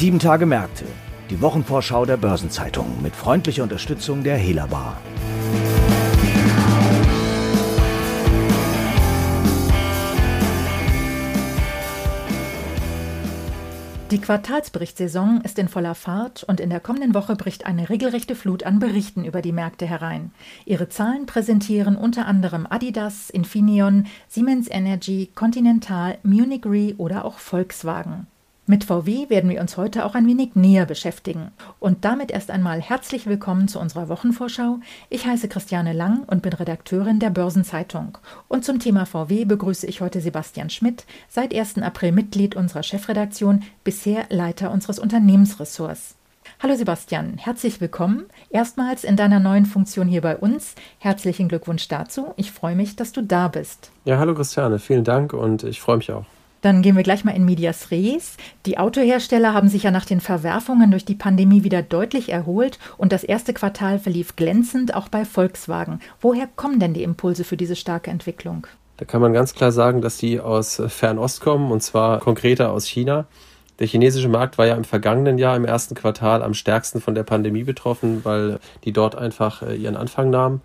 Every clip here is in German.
Sieben Tage Märkte. Die Wochenvorschau der Börsenzeitung mit freundlicher Unterstützung der Hela Bar. Die Quartalsberichtssaison ist in voller Fahrt und in der kommenden Woche bricht eine regelrechte Flut an Berichten über die Märkte herein. Ihre Zahlen präsentieren unter anderem Adidas, Infineon, Siemens Energy, Continental, Munich Re oder auch Volkswagen. Mit VW werden wir uns heute auch ein wenig näher beschäftigen. Und damit erst einmal herzlich willkommen zu unserer Wochenvorschau. Ich heiße Christiane Lang und bin Redakteurin der Börsenzeitung. Und zum Thema VW begrüße ich heute Sebastian Schmidt, seit 1. April Mitglied unserer Chefredaktion, bisher Leiter unseres Unternehmensressorts. Hallo Sebastian, herzlich willkommen. Erstmals in deiner neuen Funktion hier bei uns. Herzlichen Glückwunsch dazu. Ich freue mich, dass du da bist. Ja, hallo Christiane, vielen Dank und ich freue mich auch. Dann gehen wir gleich mal in Medias Res. Die Autohersteller haben sich ja nach den Verwerfungen durch die Pandemie wieder deutlich erholt und das erste Quartal verlief glänzend, auch bei Volkswagen. Woher kommen denn die Impulse für diese starke Entwicklung? Da kann man ganz klar sagen, dass die aus Fernost kommen und zwar konkreter aus China. Der chinesische Markt war ja im vergangenen Jahr im ersten Quartal am stärksten von der Pandemie betroffen, weil die dort einfach äh, ihren Anfang nahmen.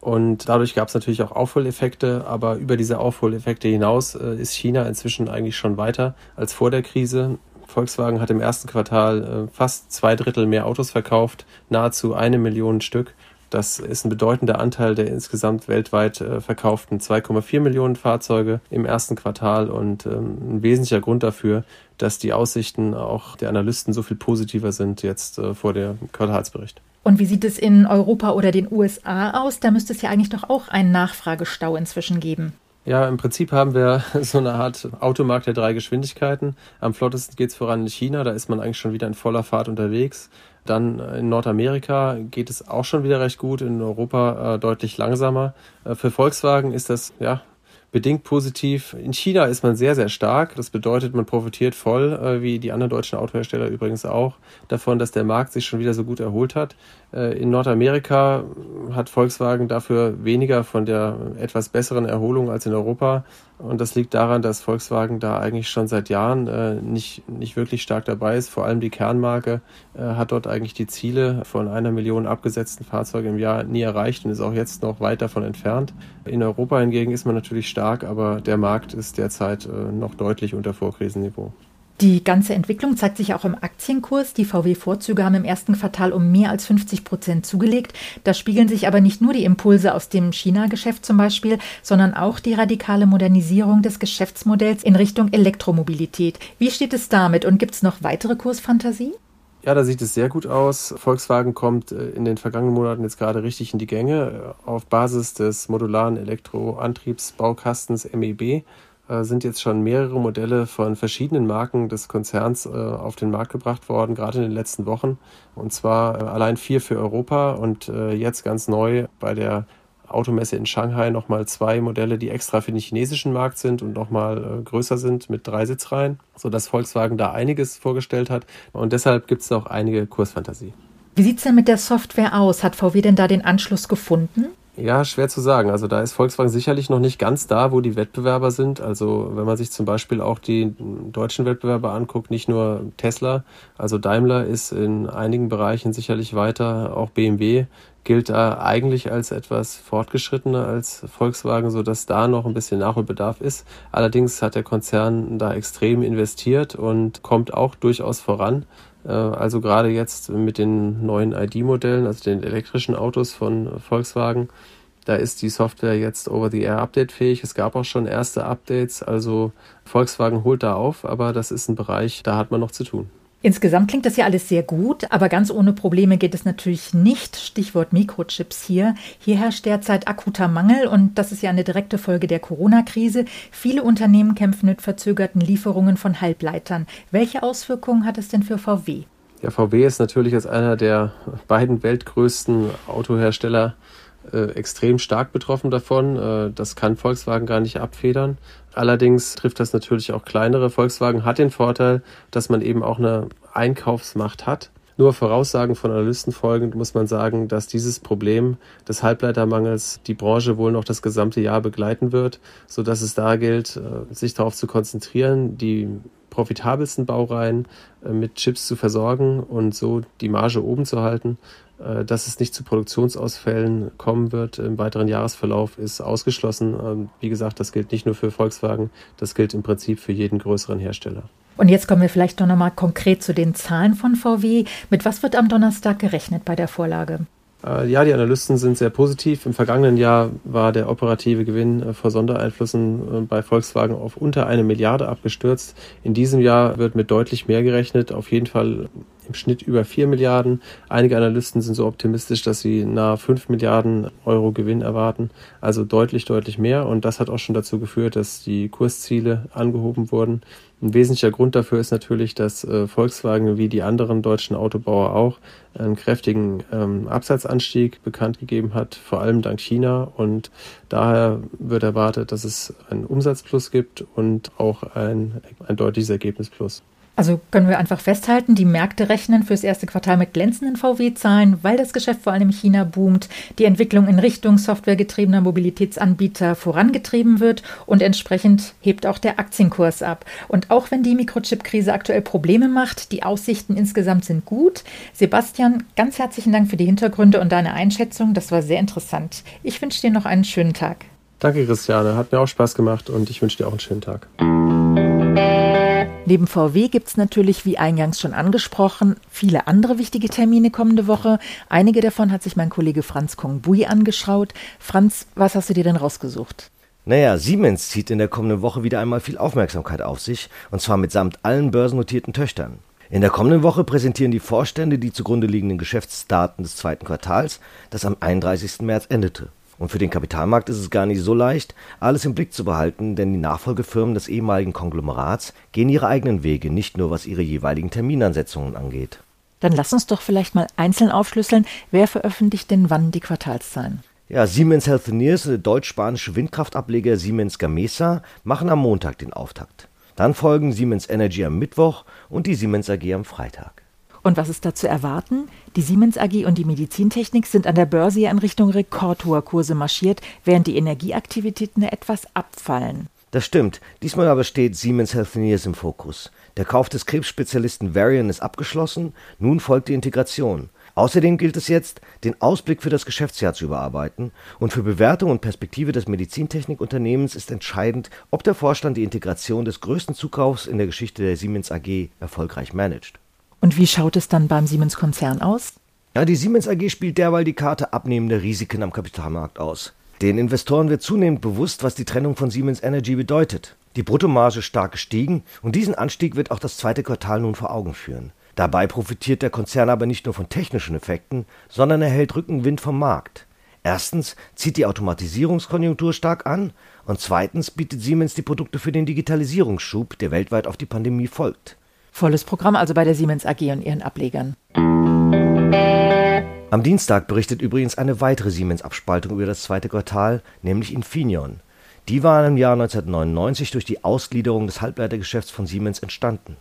Und dadurch gab es natürlich auch Aufholeffekte, aber über diese Aufholeffekte hinaus äh, ist China inzwischen eigentlich schon weiter als vor der Krise. Volkswagen hat im ersten Quartal äh, fast zwei Drittel mehr Autos verkauft, nahezu eine Million Stück. Das ist ein bedeutender Anteil der insgesamt weltweit äh, verkauften 2,4 Millionen Fahrzeuge im ersten Quartal und ähm, ein wesentlicher Grund dafür, dass die Aussichten auch der Analysten so viel positiver sind jetzt äh, vor dem Quartalsbericht. Und wie sieht es in Europa oder den USA aus? Da müsste es ja eigentlich doch auch einen Nachfragestau inzwischen geben. Ja, im Prinzip haben wir so eine Art Automarkt der drei Geschwindigkeiten. Am flottesten geht es voran in China, da ist man eigentlich schon wieder in voller Fahrt unterwegs. Dann in Nordamerika geht es auch schon wieder recht gut, in Europa äh, deutlich langsamer. Äh, für Volkswagen ist das ja bedingt positiv. In China ist man sehr, sehr stark. Das bedeutet, man profitiert voll, äh, wie die anderen deutschen Autohersteller übrigens auch, davon, dass der Markt sich schon wieder so gut erholt hat. Äh, in Nordamerika hat Volkswagen dafür weniger von der etwas besseren Erholung als in Europa. Und das liegt daran, dass Volkswagen da eigentlich schon seit Jahren äh, nicht, nicht wirklich stark dabei ist. Vor allem die Kernmarke äh, hat dort eigentlich die Ziele von einer Million abgesetzten Fahrzeugen im Jahr nie erreicht und ist auch jetzt noch weit davon entfernt. In Europa hingegen ist man natürlich stark, aber der Markt ist derzeit äh, noch deutlich unter Vorkrisenniveau. Die ganze Entwicklung zeigt sich auch im Aktienkurs. Die VW-Vorzüge haben im ersten Quartal um mehr als 50 Prozent zugelegt. Da spiegeln sich aber nicht nur die Impulse aus dem China-Geschäft zum Beispiel, sondern auch die radikale Modernisierung des Geschäftsmodells in Richtung Elektromobilität. Wie steht es damit und gibt es noch weitere Kursfantasie? Ja, da sieht es sehr gut aus. Volkswagen kommt äh, in den vergangenen Monaten jetzt gerade richtig in die Gänge. Auf Basis des modularen Elektroantriebsbaukastens MEB äh, sind jetzt schon mehrere Modelle von verschiedenen Marken des Konzerns äh, auf den Markt gebracht worden, gerade in den letzten Wochen. Und zwar äh, allein vier für Europa und äh, jetzt ganz neu bei der Automesse in Shanghai nochmal zwei Modelle, die extra für den chinesischen Markt sind und nochmal äh, größer sind mit drei Sitzreihen, sodass Volkswagen da einiges vorgestellt hat. Und deshalb gibt es auch einige Kursfantasie. Wie sieht es denn mit der Software aus? Hat VW denn da den Anschluss gefunden? Ja, schwer zu sagen. Also da ist Volkswagen sicherlich noch nicht ganz da, wo die Wettbewerber sind. Also wenn man sich zum Beispiel auch die deutschen Wettbewerber anguckt, nicht nur Tesla, also Daimler ist in einigen Bereichen sicherlich weiter, auch BMW gilt da eigentlich als etwas fortgeschrittener als Volkswagen, so dass da noch ein bisschen Nachholbedarf ist. Allerdings hat der Konzern da extrem investiert und kommt auch durchaus voran. Äh, also gerade jetzt mit den neuen ID-Modellen, also den elektrischen Autos von Volkswagen, da ist die Software jetzt over-the-air updatefähig. Es gab auch schon erste Updates, also Volkswagen holt da auf, aber das ist ein Bereich, da hat man noch zu tun. Insgesamt klingt das ja alles sehr gut, aber ganz ohne Probleme geht es natürlich nicht. Stichwort Mikrochips hier. Hier herrscht derzeit akuter Mangel und das ist ja eine direkte Folge der Corona-Krise. Viele Unternehmen kämpfen mit verzögerten Lieferungen von Halbleitern. Welche Auswirkungen hat es denn für VW? Ja, VW ist natürlich als einer der beiden weltgrößten Autohersteller äh, extrem stark betroffen davon. Äh, das kann Volkswagen gar nicht abfedern. Allerdings trifft das natürlich auch kleinere. Volkswagen hat den Vorteil, dass man eben auch eine Einkaufsmacht hat. Nur Voraussagen von Analysten folgend muss man sagen, dass dieses Problem des Halbleitermangels die Branche wohl noch das gesamte Jahr begleiten wird, so dass es da gilt, äh, sich darauf zu konzentrieren, die profitabelsten Baureihen äh, mit Chips zu versorgen und so die Marge oben zu halten. Äh, dass es nicht zu Produktionsausfällen kommen wird im weiteren Jahresverlauf, ist ausgeschlossen. Ähm, wie gesagt, das gilt nicht nur für Volkswagen, das gilt im Prinzip für jeden größeren Hersteller. Und jetzt kommen wir vielleicht noch mal konkret zu den Zahlen von VW. Mit was wird am Donnerstag gerechnet bei der Vorlage? Äh, ja, die Analysten sind sehr positiv. Im vergangenen Jahr war der operative Gewinn äh, vor Sondereinflüssen bei Volkswagen auf unter eine Milliarde abgestürzt. In diesem Jahr wird mit deutlich mehr gerechnet. Auf jeden Fall im Schnitt über 4 Milliarden. Einige Analysten sind so optimistisch, dass sie nahe 5 Milliarden Euro Gewinn erwarten. Also deutlich, deutlich mehr. Und das hat auch schon dazu geführt, dass die Kursziele angehoben wurden. Ein wesentlicher Grund dafür ist natürlich, dass äh, Volkswagen wie die anderen deutschen Autobauer auch einen kräftigen ähm, Absatzanstieg bekannt gegeben hat, vor allem dank China. Und daher wird erwartet, dass es einen Umsatzplus gibt und auch ein, ein deutliches Ergebnisplus. Also können wir einfach festhalten, die Märkte rechnen fürs erste Quartal mit glänzenden VW-Zahlen, weil das Geschäft vor allem in China boomt, die Entwicklung in Richtung softwaregetriebener Mobilitätsanbieter vorangetrieben wird und entsprechend hebt auch der Aktienkurs ab. Und auch wenn die Mikrochip-Krise aktuell Probleme macht, die Aussichten insgesamt sind gut. Sebastian, ganz herzlichen Dank für die Hintergründe und deine Einschätzung. Das war sehr interessant. Ich wünsche dir noch einen schönen Tag. Danke, Christiane. Hat mir auch Spaß gemacht und ich wünsche dir auch einen schönen Tag. Neben VW gibt es natürlich, wie eingangs schon angesprochen, viele andere wichtige Termine kommende Woche. Einige davon hat sich mein Kollege Franz Kongbui angeschaut. Franz, was hast du dir denn rausgesucht? Naja, Siemens zieht in der kommenden Woche wieder einmal viel Aufmerksamkeit auf sich, und zwar mitsamt allen börsennotierten Töchtern. In der kommenden Woche präsentieren die Vorstände die zugrunde liegenden Geschäftsdaten des zweiten Quartals, das am 31. März endete. Und für den Kapitalmarkt ist es gar nicht so leicht, alles im Blick zu behalten, denn die Nachfolgefirmen des ehemaligen Konglomerats gehen ihre eigenen Wege, nicht nur was ihre jeweiligen Terminansetzungen angeht. Dann lass uns doch vielleicht mal einzeln aufschlüsseln, wer veröffentlicht denn wann die Quartalszahlen? Ja, Siemens Healthineers, der deutsch-spanische Windkraftableger Siemens Gamesa, machen am Montag den Auftakt. Dann folgen Siemens Energy am Mittwoch und die Siemens AG am Freitag. Und was ist da zu erwarten? Die Siemens AG und die Medizintechnik sind an der Börse in Richtung rekordhoher Kurse marschiert, während die Energieaktivitäten etwas abfallen. Das stimmt. Diesmal aber steht Siemens Healthineers im Fokus. Der Kauf des Krebsspezialisten Varian ist abgeschlossen. Nun folgt die Integration. Außerdem gilt es jetzt, den Ausblick für das Geschäftsjahr zu überarbeiten. Und für Bewertung und Perspektive des Medizintechnikunternehmens ist entscheidend, ob der Vorstand die Integration des größten Zukaufs in der Geschichte der Siemens AG erfolgreich managt. Und wie schaut es dann beim Siemens-Konzern aus? Ja, die Siemens AG spielt derweil die Karte abnehmender Risiken am Kapitalmarkt aus. Den Investoren wird zunehmend bewusst, was die Trennung von Siemens Energy bedeutet. Die Bruttomarge stark gestiegen und diesen Anstieg wird auch das zweite Quartal nun vor Augen führen. Dabei profitiert der Konzern aber nicht nur von technischen Effekten, sondern erhält Rückenwind vom Markt. Erstens zieht die Automatisierungskonjunktur stark an und zweitens bietet Siemens die Produkte für den Digitalisierungsschub, der weltweit auf die Pandemie folgt. Volles Programm also bei der Siemens AG und ihren Ablegern. Am Dienstag berichtet übrigens eine weitere Siemens-Abspaltung über das zweite Quartal, nämlich Infineon. Die war im Jahr 1999 durch die Ausgliederung des Halbleitergeschäfts von Siemens entstanden.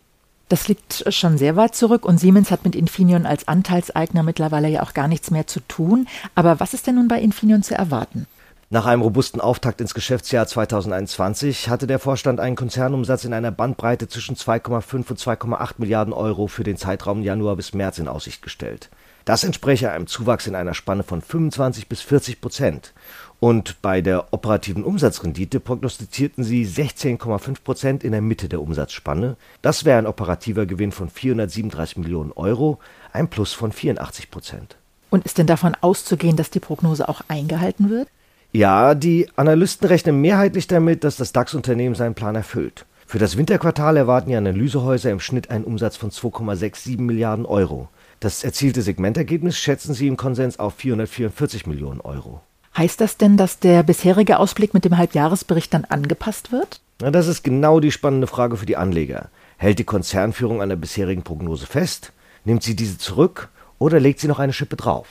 Das liegt schon sehr weit zurück und Siemens hat mit Infineon als Anteilseigner mittlerweile ja auch gar nichts mehr zu tun. Aber was ist denn nun bei Infineon zu erwarten? Nach einem robusten Auftakt ins Geschäftsjahr 2021 hatte der Vorstand einen Konzernumsatz in einer Bandbreite zwischen 2,5 und 2,8 Milliarden Euro für den Zeitraum Januar bis März in Aussicht gestellt. Das entspräche einem Zuwachs in einer Spanne von 25 bis 40 Prozent. Und bei der operativen Umsatzrendite prognostizierten sie 16,5 Prozent in der Mitte der Umsatzspanne. Das wäre ein operativer Gewinn von 437 Millionen Euro, ein Plus von 84 Prozent. Und ist denn davon auszugehen, dass die Prognose auch eingehalten wird? Ja, die Analysten rechnen mehrheitlich damit, dass das DAX-Unternehmen seinen Plan erfüllt. Für das Winterquartal erwarten die Analysehäuser im Schnitt einen Umsatz von 2,67 Milliarden Euro. Das erzielte Segmentergebnis schätzen sie im Konsens auf 444 Millionen Euro. Heißt das denn, dass der bisherige Ausblick mit dem Halbjahresbericht dann angepasst wird? Na, das ist genau die spannende Frage für die Anleger. Hält die Konzernführung an der bisherigen Prognose fest? Nimmt sie diese zurück oder legt sie noch eine Schippe drauf?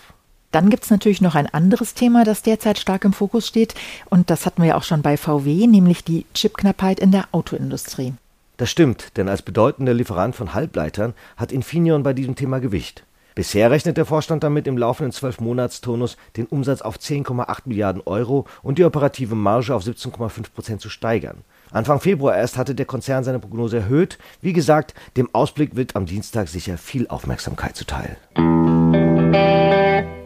Dann gibt es natürlich noch ein anderes Thema, das derzeit stark im Fokus steht. Und das hatten wir ja auch schon bei VW, nämlich die Chipknappheit in der Autoindustrie. Das stimmt, denn als bedeutender Lieferant von Halbleitern hat Infineon bei diesem Thema Gewicht. Bisher rechnet der Vorstand damit, im laufenden Zwölfmonatsturnus den Umsatz auf 10,8 Milliarden Euro und die operative Marge auf 17,5 Prozent zu steigern. Anfang Februar erst hatte der Konzern seine Prognose erhöht. Wie gesagt, dem Ausblick wird am Dienstag sicher viel Aufmerksamkeit zuteil.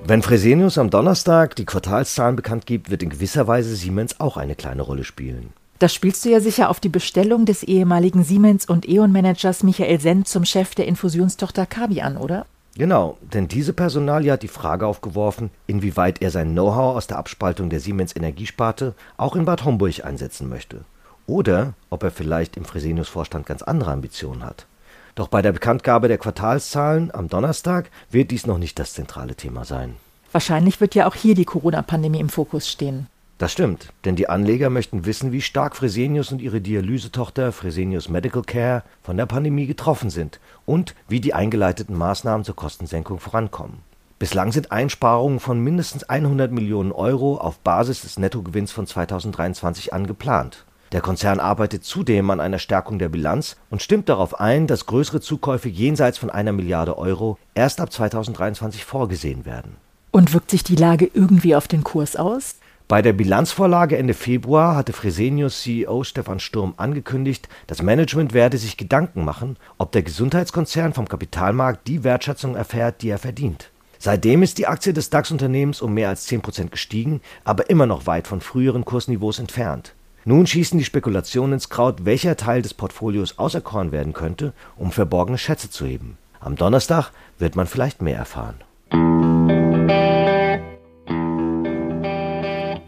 Wenn Fresenius am Donnerstag die Quartalszahlen bekannt gibt, wird in gewisser Weise Siemens auch eine kleine Rolle spielen. Das spielst du ja sicher auf die Bestellung des ehemaligen Siemens- und E.ON-Managers Michael Senn zum Chef der Infusionstochter Kabi an, oder? Genau, denn diese Personalie hat die Frage aufgeworfen, inwieweit er sein Know-how aus der Abspaltung der Siemens Energiesparte auch in Bad Homburg einsetzen möchte. Oder ob er vielleicht im Fresenius-Vorstand ganz andere Ambitionen hat. Doch bei der Bekanntgabe der Quartalszahlen am Donnerstag wird dies noch nicht das zentrale Thema sein. Wahrscheinlich wird ja auch hier die Corona-Pandemie im Fokus stehen. Das stimmt, denn die Anleger möchten wissen, wie stark Fresenius und ihre Dialysetochter Fresenius Medical Care von der Pandemie getroffen sind und wie die eingeleiteten Maßnahmen zur Kostensenkung vorankommen. Bislang sind Einsparungen von mindestens 100 Millionen Euro auf Basis des Nettogewinns von 2023 angeplant. Der Konzern arbeitet zudem an einer Stärkung der Bilanz und stimmt darauf ein, dass größere Zukäufe jenseits von einer Milliarde Euro erst ab 2023 vorgesehen werden. Und wirkt sich die Lage irgendwie auf den Kurs aus? Bei der Bilanzvorlage Ende Februar hatte Fresenius CEO Stefan Sturm angekündigt, das Management werde sich Gedanken machen, ob der Gesundheitskonzern vom Kapitalmarkt die Wertschätzung erfährt, die er verdient. Seitdem ist die Aktie des DAX-Unternehmens um mehr als 10 Prozent gestiegen, aber immer noch weit von früheren Kursniveaus entfernt. Nun schießen die Spekulationen ins Kraut, welcher Teil des Portfolios auserkoren werden könnte, um verborgene Schätze zu heben. Am Donnerstag wird man vielleicht mehr erfahren.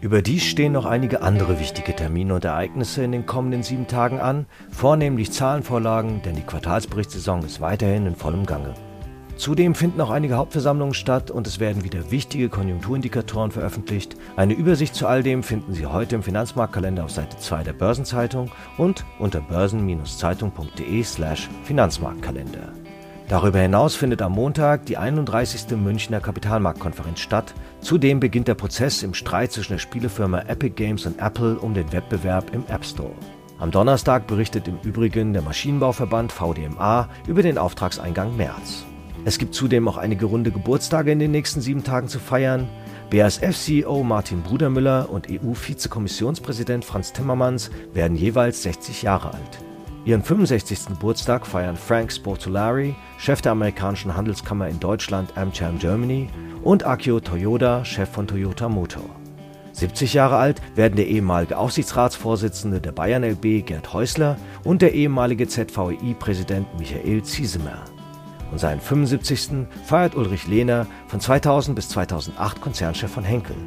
Überdies stehen noch einige andere wichtige Termine und Ereignisse in den kommenden sieben Tagen an, vornehmlich Zahlenvorlagen, denn die Quartalsberichtssaison ist weiterhin in vollem Gange. Zudem finden auch einige Hauptversammlungen statt und es werden wieder wichtige Konjunkturindikatoren veröffentlicht. Eine Übersicht zu all dem finden Sie heute im Finanzmarktkalender auf Seite 2 der Börsenzeitung und unter börsen-zeitung.de/slash Finanzmarktkalender. Darüber hinaus findet am Montag die 31. Münchner Kapitalmarktkonferenz statt. Zudem beginnt der Prozess im Streit zwischen der Spielefirma Epic Games und Apple um den Wettbewerb im App Store. Am Donnerstag berichtet im Übrigen der Maschinenbauverband VDMA über den Auftragseingang März. Es gibt zudem auch einige runde Geburtstage in den nächsten sieben Tagen zu feiern. BASF-CEO Martin Brudermüller und EU-Vizekommissionspräsident Franz Timmermans werden jeweils 60 Jahre alt. Ihren 65. Geburtstag feiern Frank Sportolari, Chef der amerikanischen Handelskammer in Deutschland AmCham Germany, und Akio Toyoda, Chef von Toyota Motor. 70 Jahre alt werden der ehemalige Aufsichtsratsvorsitzende der Bayern LB Gerd Häusler und der ehemalige ZVEI-Präsident Michael Ziesemer. Und seinen 75. feiert Ulrich Lehner, von 2000 bis 2008 Konzernchef von Henkel.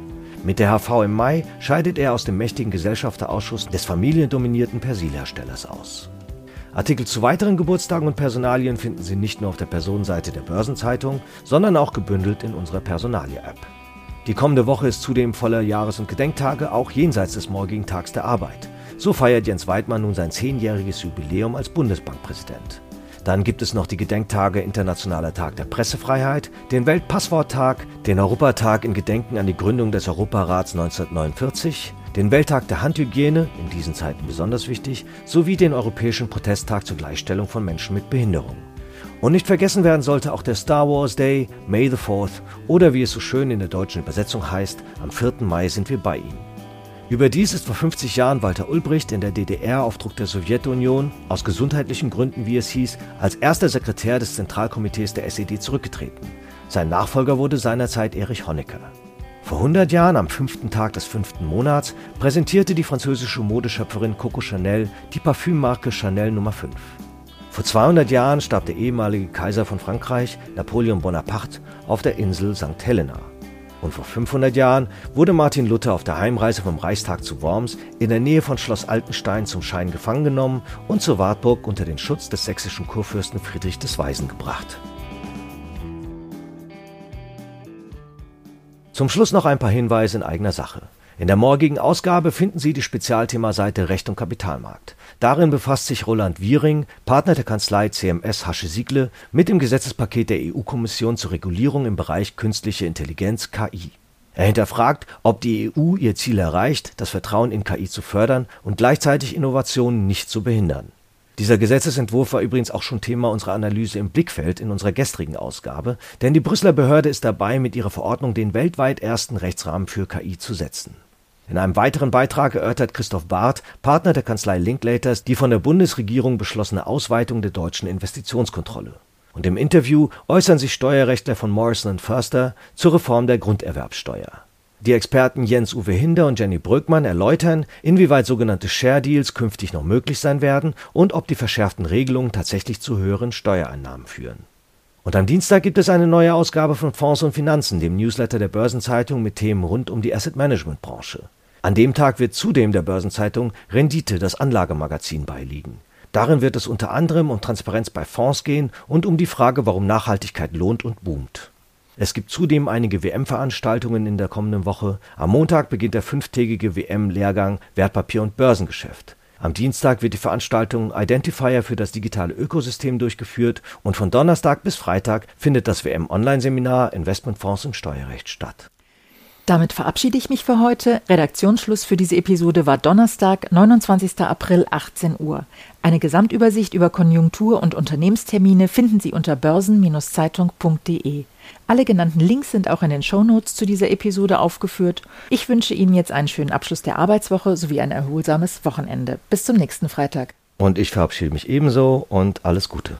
Mit der HV im Mai scheidet er aus dem mächtigen Gesellschafterausschuss des familiendominierten Persilherstellers aus. Artikel zu weiteren Geburtstagen und Personalien finden Sie nicht nur auf der Personenseite der Börsenzeitung, sondern auch gebündelt in unserer Personalie-App. Die kommende Woche ist zudem voller Jahres- und Gedenktage, auch jenseits des morgigen Tags der Arbeit. So feiert Jens Weidmann nun sein zehnjähriges Jubiläum als Bundesbankpräsident. Dann gibt es noch die Gedenktage Internationaler Tag der Pressefreiheit, den Weltpassworttag, den Europatag in Gedenken an die Gründung des Europarats 1949, den Welttag der Handhygiene, in diesen Zeiten besonders wichtig, sowie den Europäischen Protesttag zur Gleichstellung von Menschen mit Behinderung. Und nicht vergessen werden sollte auch der Star Wars Day, May the 4th oder wie es so schön in der deutschen Übersetzung heißt, am 4. Mai sind wir bei Ihnen. Überdies ist vor 50 Jahren Walter Ulbricht in der DDR auf Druck der Sowjetunion, aus gesundheitlichen Gründen wie es hieß, als erster Sekretär des Zentralkomitees der SED zurückgetreten. Sein Nachfolger wurde seinerzeit Erich Honecker. Vor 100 Jahren, am fünften Tag des fünften Monats, präsentierte die französische Modeschöpferin Coco Chanel die Parfümmarke Chanel Nummer 5. Vor 200 Jahren starb der ehemalige Kaiser von Frankreich, Napoleon Bonaparte, auf der Insel St. Helena. Und vor 500 Jahren wurde Martin Luther auf der Heimreise vom Reichstag zu Worms in der Nähe von Schloss Altenstein zum Schein gefangen genommen und zur Wartburg unter den Schutz des sächsischen Kurfürsten Friedrich des Weisen gebracht. Zum Schluss noch ein paar Hinweise in eigener Sache. In der morgigen Ausgabe finden Sie die Spezialthemaseite Recht und Kapitalmarkt. Darin befasst sich Roland Wiering, Partner der Kanzlei CMS Hasche Siegle, mit dem Gesetzespaket der EU-Kommission zur Regulierung im Bereich künstliche Intelligenz KI. Er hinterfragt, ob die EU ihr Ziel erreicht, das Vertrauen in KI zu fördern und gleichzeitig Innovationen nicht zu behindern. Dieser Gesetzesentwurf war übrigens auch schon Thema unserer Analyse im Blickfeld in unserer gestrigen Ausgabe, denn die Brüsseler Behörde ist dabei, mit ihrer Verordnung den weltweit ersten Rechtsrahmen für KI zu setzen. In einem weiteren Beitrag erörtert Christoph Barth, Partner der Kanzlei Linklaters, die von der Bundesregierung beschlossene Ausweitung der deutschen Investitionskontrolle. Und im Interview äußern sich Steuerrechtler von Morrison Förster zur Reform der Grunderwerbsteuer. Die Experten Jens-Uwe Hinder und Jenny Bröckmann erläutern, inwieweit sogenannte Share Deals künftig noch möglich sein werden und ob die verschärften Regelungen tatsächlich zu höheren Steuereinnahmen führen. Und am Dienstag gibt es eine neue Ausgabe von Fonds und Finanzen, dem Newsletter der Börsenzeitung mit Themen rund um die Asset Management Branche. An dem Tag wird zudem der Börsenzeitung Rendite, das Anlagemagazin, beiliegen. Darin wird es unter anderem um Transparenz bei Fonds gehen und um die Frage, warum Nachhaltigkeit lohnt und boomt. Es gibt zudem einige WM-Veranstaltungen in der kommenden Woche. Am Montag beginnt der fünftägige WM-Lehrgang Wertpapier und Börsengeschäft. Am Dienstag wird die Veranstaltung Identifier für das digitale Ökosystem durchgeführt und von Donnerstag bis Freitag findet das WM-Online-Seminar Investmentfonds und Steuerrecht statt. Damit verabschiede ich mich für heute. Redaktionsschluss für diese Episode war Donnerstag, 29. April, 18 Uhr. Eine Gesamtübersicht über Konjunktur- und Unternehmenstermine finden Sie unter börsen-zeitung.de. Alle genannten Links sind auch in den Shownotes zu dieser Episode aufgeführt. Ich wünsche Ihnen jetzt einen schönen Abschluss der Arbeitswoche sowie ein erholsames Wochenende. Bis zum nächsten Freitag. Und ich verabschiede mich ebenso und alles Gute.